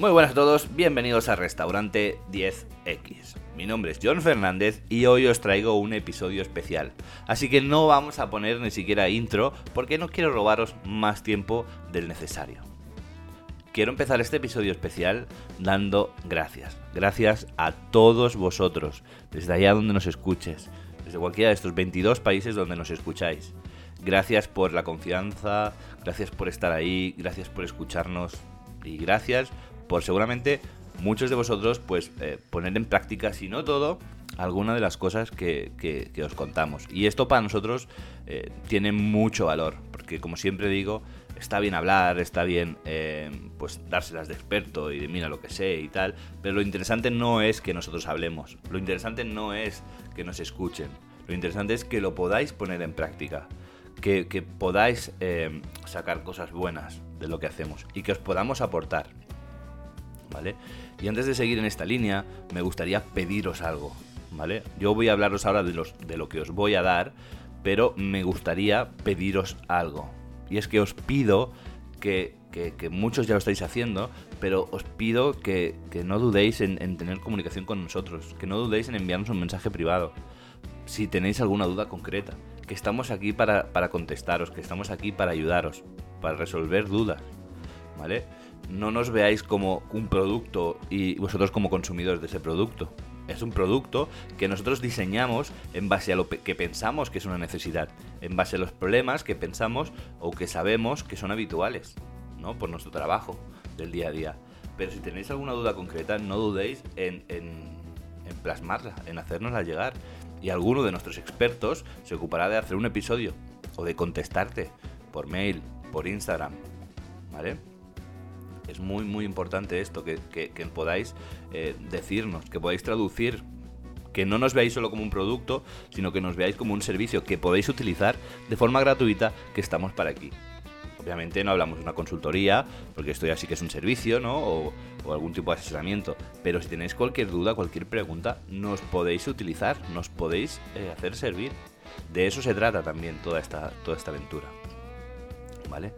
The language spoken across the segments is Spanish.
Muy buenas a todos, bienvenidos a Restaurante 10X. Mi nombre es John Fernández y hoy os traigo un episodio especial. Así que no vamos a poner ni siquiera intro porque no quiero robaros más tiempo del necesario. Quiero empezar este episodio especial dando gracias. Gracias a todos vosotros, desde allá donde nos escuches, desde cualquiera de estos 22 países donde nos escucháis. Gracias por la confianza, gracias por estar ahí, gracias por escucharnos y gracias por seguramente muchos de vosotros pues eh, poner en práctica, si no todo, alguna de las cosas que, os contamos. Y esto para nosotros eh, tiene mucho valor, porque como siempre digo, está bien hablar, está bien eh, pues dárselas de experto y de mira lo que sé y tal, pero lo interesante no es que nosotros hablemos, lo interesante no es que nos escuchen, lo interesante es que lo podáis poner en práctica. Que, que podáis sacar cosas buenas de lo que hacemos y que os podamos aportar. ¿Vale? Y antes de seguir en esta línea, me gustaría pediros algo, ¿vale? Yo voy a hablaros ahora de, de lo que os voy a dar, pero me gustaría pediros algo. Y es que os pido que, muchos ya lo estáis haciendo, pero os pido que, no dudéis en, tener comunicación con nosotros, que no dudéis en enviarnos un mensaje privado, si tenéis alguna duda concreta, que estamos aquí para contestaros, que estamos aquí para ayudaros, para resolver dudas, ¿vale? No nos veáis como un producto y vosotros como consumidores de ese producto. Es un producto que nosotros diseñamos en base a lo que pensamos que es una necesidad, en base a los problemas que pensamos o que sabemos que son habituales, ¿no? Por nuestro trabajo del día a día. Pero si tenéis alguna duda concreta, no dudéis en, plasmarla, en hacérnosla llegar. Y alguno de nuestros expertos se ocupará de hacer un episodio o de contestarte por mail, por Instagram, ¿vale? Es muy, muy importante esto, que, podáis eh, decirnos, que podáis traducir que no nos veáis solo como un producto, sino que nos veáis como un servicio que podéis utilizar de forma gratuita, que estamos para aquí. Obviamente no hablamos de una consultoría, porque esto ya sí que es un servicio, ¿no? O, algún tipo de asesoramiento. Pero si tenéis cualquier duda, cualquier pregunta, nos podéis utilizar, nos podéis eh, hacer servir. De eso se trata también toda esta, toda esta aventura. ¿Vale?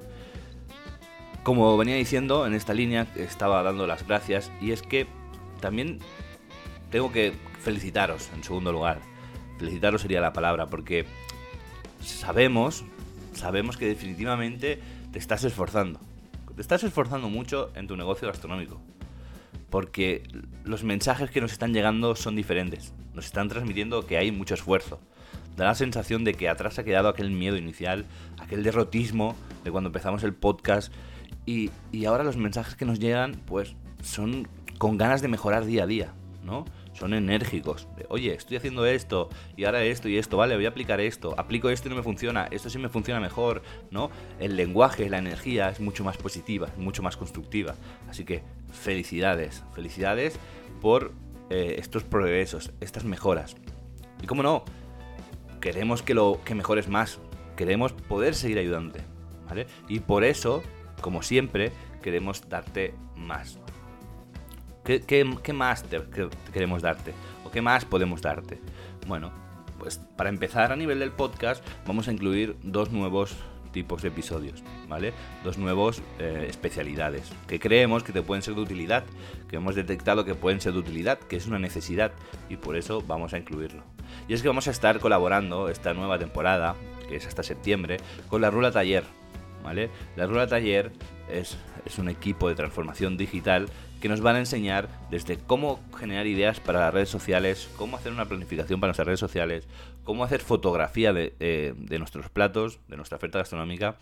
Como venía diciendo, en esta línea estaba dando las gracias y es que también tengo que felicitaros en segundo lugar. Felicitaros sería la palabra porque sabemos, sabemos que definitivamente te estás esforzando. Te estás esforzando mucho en tu negocio gastronómico. Porque los mensajes que nos están llegando son diferentes. Nos están transmitiendo que hay mucho esfuerzo. Da la sensación de que atrás ha quedado aquel miedo inicial, aquel derrotismo de cuando empezamos el podcast y, ahora los mensajes que nos llegan, pues son con ganas de mejorar día a día, ¿no? Son enérgicos. Oye, estoy haciendo esto y ahora esto y esto, vale, voy a aplicar esto, aplico esto y no me funciona, esto sí me funciona mejor, ¿no? El lenguaje, la energía es mucho más positiva, mucho más constructiva. Así que felicidades, felicidades por eh, estos progresos, estas mejoras. Y cómo no, queremos que lo que mejores más, queremos poder seguir ayudándote, ¿vale? Y por eso como siempre, queremos darte más. ¿Qué, más queremos darte? ¿O qué más podemos darte? Bueno, pues para empezar a nivel del podcast vamos a incluir dos nuevos tipos de episodios, ¿vale? Dos nuevos eh, especialidades que creemos que te pueden ser de utilidad, que hemos detectado que pueden ser de utilidad, que es una necesidad y por eso vamos a incluirlo. Y es que vamos a estar colaborando esta nueva temporada, que es hasta septiembre, con la Rula Taller, la Rula Taller es, un equipo de transformación digital que nos van a enseñar desde cómo generar ideas para las redes sociales, cómo hacer una planificación para nuestras redes sociales, cómo hacer fotografía de, eh, nuestros platos, de nuestra oferta gastronómica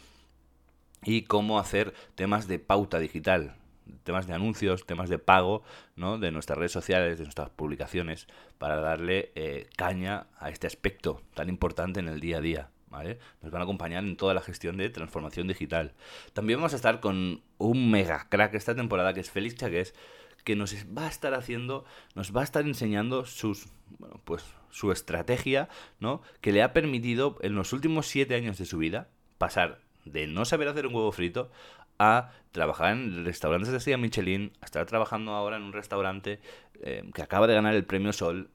y cómo hacer temas de pauta digital, temas de anuncios, temas de pago ¿no? de nuestras redes sociales, de nuestras publicaciones, para darle eh, caña a este aspecto tan importante en el día a día. Nos van a acompañar en toda la gestión de transformación digital. También vamos a estar con un mega crack esta temporada que es Félix Chagués, que nos va a estar haciendo, nos va a estar enseñando sus, bueno, pues su estrategia, ¿no? Que le ha permitido en los últimos siete años de su vida pasar de no saber hacer un huevo frito a trabajar en restaurantes de estrella Michelin, a estar trabajando ahora en un restaurante eh, que acaba de ganar el premio Sol,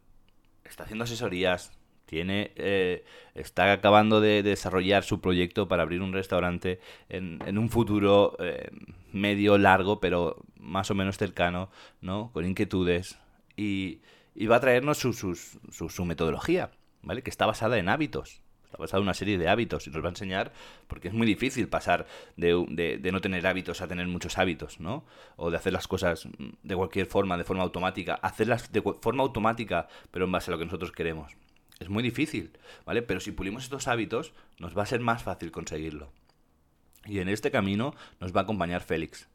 está haciendo asesorías, tiene, eh, está acabando de desarrollar su proyecto para abrir un restaurante en, un futuro eh, medio largo, pero más o menos cercano, ¿no? Con inquietudes y, va a traernos su, su, su, metodología, ¿vale? Que está basada en hábitos. Está basada en una serie de hábitos y nos va a enseñar, porque es muy difícil pasar de, de, no tener hábitos a tener muchos hábitos, ¿no? O de hacer las cosas de cualquier forma, de forma automática. Hacerlas de forma automática, pero en base a lo que nosotros queremos. Es muy difícil, ¿vale? Pero si pulimos estos hábitos, nos va a ser más fácil conseguirlo. Y en este camino nos va a acompañar Félix,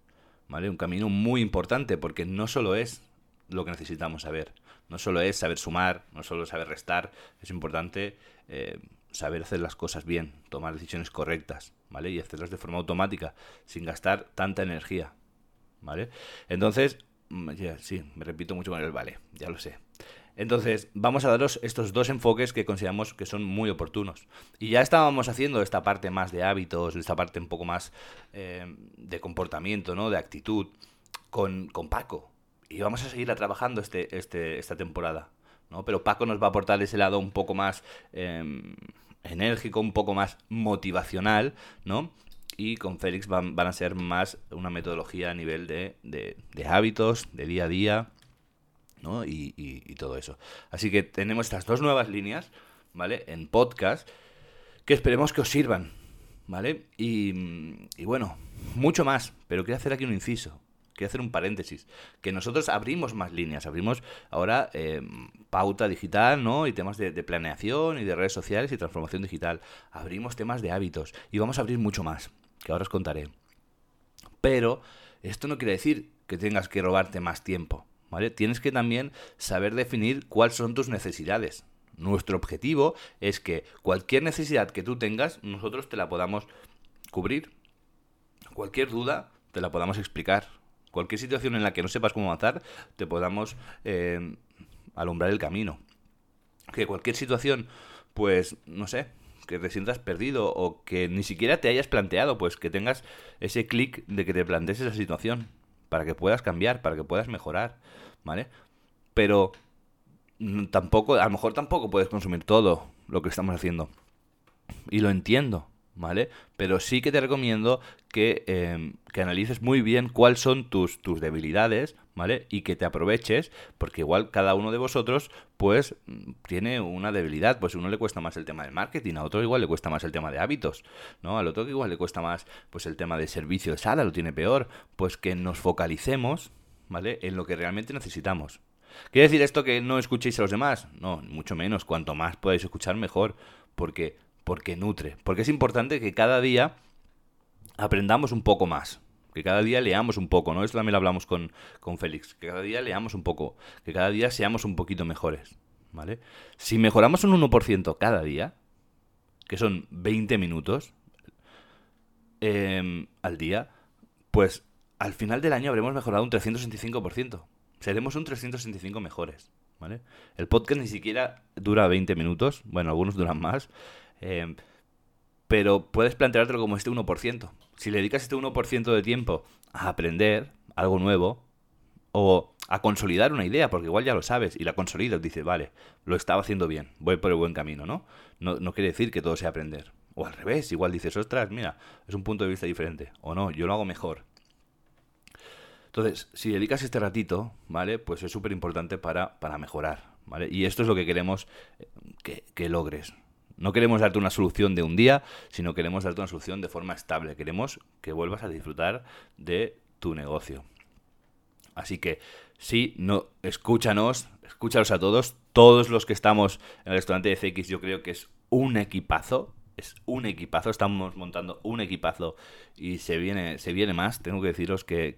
¿vale? Un camino muy importante porque no solo es lo que necesitamos saber, no solo es saber sumar, no solo saber restar, es importante eh, saber hacer las cosas bien, tomar decisiones correctas, ¿vale? Y hacerlas de forma automática, sin gastar tanta energía, ¿vale? Entonces, mm, sí, me repito mucho con el vale, ya lo sé. Entonces, vamos a daros estos dos enfoques que consideramos que son muy oportunos. Y ya estábamos haciendo esta parte más de hábitos, esta parte un poco más eh, de comportamiento, ¿no? De actitud, con, con Paco. Y vamos a seguirla trabajando este, este, esta temporada. ¿no? Pero Paco nos va a aportar ese lado un poco más em, enérgico, un poco más motivacional, ¿no? Y con Félix van, a ser más una metodología a nivel de, hábitos, de día a día, ¿no? Y, todo eso. Así que tenemos estas dos nuevas líneas, ¿vale? En podcast, que esperemos que os sirvan, ¿vale? Y, bueno, mucho más, pero quiero hacer aquí un inciso. Quiero hacer un paréntesis. Que nosotros abrimos más líneas. Abrimos ahora eh, pauta digital, ¿no? Y temas de, planeación y de redes sociales y transformación digital. Abrimos temas de hábitos. Y vamos a abrir mucho más, que ahora os contaré. Pero esto no quiere decir que tengas que robarte más tiempo. Tienes que también saber definir cuáles son tus necesidades. Nuestro objetivo es que cualquier necesidad que tú tengas, nosotros te la podamos cubrir. Cualquier duda, te la podamos explicar. Cualquier situación en la que no sepas cómo avanzar, te podamos eh, alumbrar el camino. Que cualquier situación, pues, no sé, que te sientas perdido o que ni siquiera te hayas planteado, pues que tengas ese clic de que te plantees esa situación para que puedas cambiar, para que puedas mejorar, ¿vale? Pero tampoco, a lo mejor tampoco puedes consumir todo lo que estamos haciendo. Y lo entiendo, ¿vale? Pero sí que te recomiendo que, em, que analices muy bien cuáles son tus, tus debilidades, ¿vale? Y que te aproveches, porque igual cada uno de vosotros, pues, tiene una debilidad. Pues a uno le cuesta más el tema del marketing, a otro igual le cuesta más el tema de hábitos, ¿no? Al otro igual le cuesta más, pues, el tema de servicio de sala, lo tiene peor. Pues que nos focalicemos, ¿vale? En lo que realmente necesitamos. ¿Quiere decir esto que no escuchéis a los demás? No, mucho menos. Cuanto más podáis escuchar, mejor. Porque porque nutre, porque es importante que cada día aprendamos un poco más, que cada día leamos un poco, ¿no? Esto también lo hablamos con, con Félix, que cada día leamos un poco, que cada día seamos un poquito mejores, ¿vale? Si mejoramos un 1% cada día, que son 20 minutos em, al día, pues al final del año habremos mejorado un 365%. Seremos un 365 mejores, ¿vale? El podcast ni siquiera dura 20 minutos, bueno, algunos duran más, eh, pero puedes planteártelo como este 1%. Si le dedicas este 1% de tiempo a aprender algo nuevo o a consolidar una idea, porque igual ya lo sabes y la consolidas, dices, vale, lo estaba haciendo bien, voy por el buen camino, ¿no? No, no quiere decir que todo sea aprender. O al revés, igual dices, ostras, mira, es un punto de vista diferente. O no, yo lo hago mejor. Entonces, si dedicas este ratito, ¿vale? Pues es súper importante para, para mejorar, ¿vale? Y esto es lo que queremos eh, que, que logres. No queremos darte una solución de un día, sino queremos darte una solución de forma estable. Queremos que vuelvas a disfrutar de tu negocio. Así que sí, no, escúchanos, escúchalos a todos. Todos los que estamos en el restaurante de CX, yo creo que es un equipazo. Es un equipazo, estamos montando un equipazo y se viene, se viene más. Tengo que deciros que,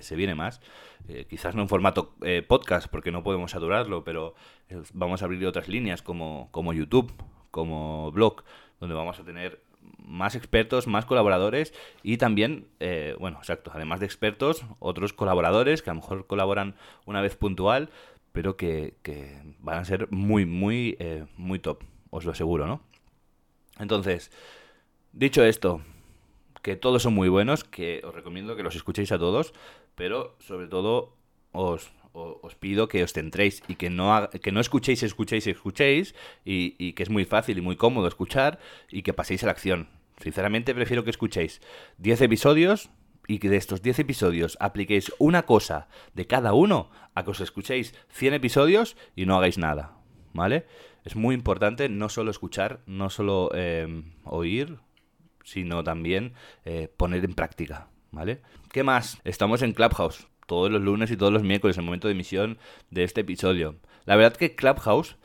se viene más. Eh, quizás no en formato eh, podcast, porque no podemos saturarlo, pero eh, vamos a abrir otras líneas como, como YouTube, como blog, donde vamos a tener más expertos, más colaboradores y también, eh, bueno, exacto, además de expertos, otros colaboradores que a lo mejor colaboran una vez puntual, pero que, van a ser muy, muy, eh, muy top, os lo aseguro, ¿no? Entonces, dicho esto, que todos son muy buenos, que os recomiendo que los escuchéis a todos, pero sobre todo os, os pido que os centréis y que no, que no escuchéis, escuchéis, escuchéis, y, que es muy fácil y muy cómodo escuchar, y que paséis a la acción. Sinceramente prefiero que escuchéis 10 episodios y que de estos 10 episodios apliquéis una cosa de cada uno a que os escuchéis 100 episodios y no hagáis nada, ¿vale? Es muy importante no solo escuchar, no solo eh, oír, sino también eh, poner en práctica, ¿vale? ¿Qué más? Estamos en Clubhouse todos los lunes y todos los miércoles, el momento de emisión de este episodio. La verdad que Clubhouse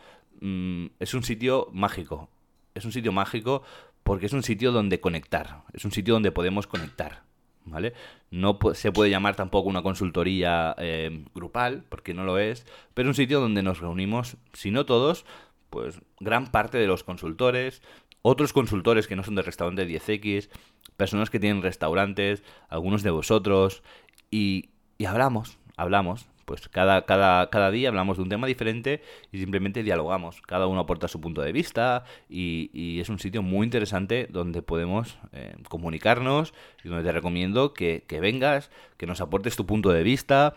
mm, es un sitio mágico. Es un sitio mágico porque es un sitio donde conectar. Es un sitio donde podemos conectar. ¿Vale? No se puede llamar tampoco una consultoría eh, grupal, porque no lo es, pero es un sitio donde nos reunimos, si no todos, pues gran parte de los consultores, otros consultores que no son de restaurante 10X, personas que tienen restaurantes, algunos de vosotros, y, y hablamos, hablamos. Pues cada, cada, cada día hablamos de un tema diferente y simplemente dialogamos. Cada uno aporta su punto de vista y, es un sitio muy interesante donde podemos eh, comunicarnos y donde te recomiendo que, vengas, que nos aportes tu punto de vista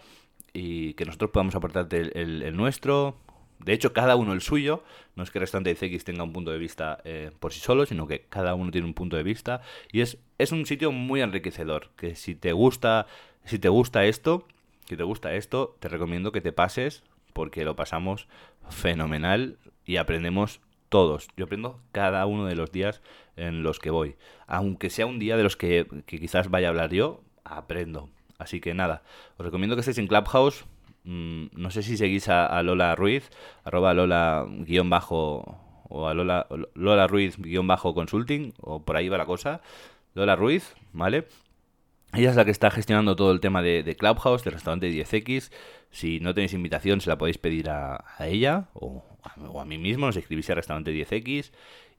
y que nosotros podamos aportarte el, nuestro, de hecho, cada uno el suyo. No es que Restante X tenga un punto de vista eh, por sí solo, sino que cada uno tiene un punto de vista. Y es, es un sitio muy enriquecedor. Que si te gusta si te gusta esto, si te gusta esto, te recomiendo que te pases porque lo pasamos fenomenal y aprendemos todos. Yo aprendo cada uno de los días en los que voy. Aunque sea un día de los que, quizás vaya a hablar yo, aprendo. Así que nada, os recomiendo que estéis en Clubhouse. Mm, no sé si seguís a, Lola Ruiz, arroba Lola guion bajo o a Lola, Lola Ruiz guion bajo consulting, o por ahí va la cosa. Lola Ruiz, ¿vale? Ella es la que está gestionando todo el tema de, Clubhouse, del restaurante 10X. Si no tenéis invitación, se la podéis pedir a, ella o a, mí mismo. Nos escribís a restaurante 10X.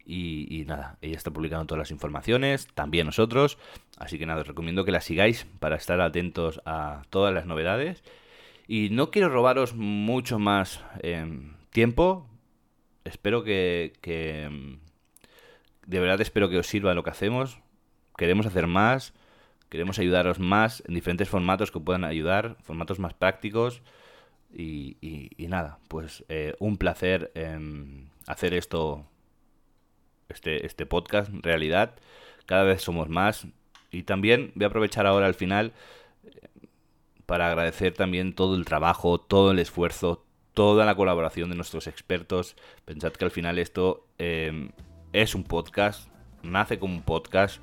Y, nada, ella está publicando todas las informaciones, también nosotros. Así que nada, os recomiendo que la sigáis para estar atentos a todas las novedades. Y no quiero robaros mucho más em, tiempo. Espero que, que. Em, de verdad espero que os sirva lo que hacemos. Queremos hacer más Queremos ayudaros más en diferentes formatos que puedan ayudar, formatos más prácticos. Y, nada, pues eh, un placer em, hacer esto, este, este podcast, realidad. Cada vez somos más. Y también voy a aprovechar ahora al final eh, para agradecer también todo el trabajo, todo el esfuerzo, toda la colaboración de nuestros expertos. Pensad que al final esto em, es un podcast, nace como un podcast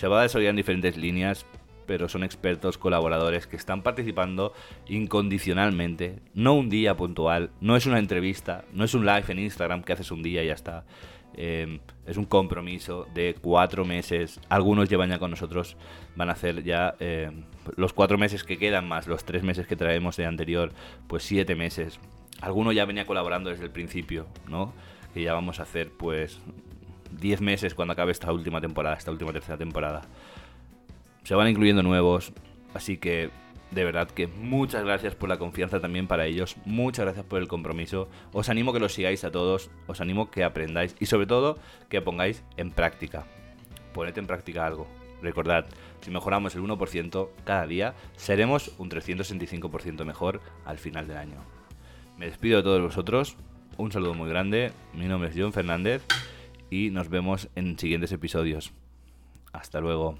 se va a desarrollar en diferentes líneas, pero son expertos colaboradores que están participando incondicionalmente, no un día puntual, no es una entrevista, no es un live en Instagram que haces un día y ya está. Em, es un compromiso de cuatro meses. Algunos llevan ya con nosotros, van a hacer ya em, los cuatro meses que quedan más los tres meses que traemos de anterior, pues siete meses. Alguno ya venía colaborando desde el principio, ¿no? Que ya vamos a hacer pues 10 meses cuando acabe esta última temporada, esta última tercera temporada. Se van incluyendo nuevos, así que de verdad que muchas gracias por la confianza también para ellos, muchas gracias por el compromiso. Os animo que los sigáis a todos, os animo que aprendáis y sobre todo que pongáis en práctica. Poned en práctica algo. Recordad, si mejoramos el 1% cada día, seremos un 365% mejor al final del año. Me despido de todos vosotros, un saludo muy grande, mi nombre es John Fernández y nos vemos en siguientes episodios. Hasta luego.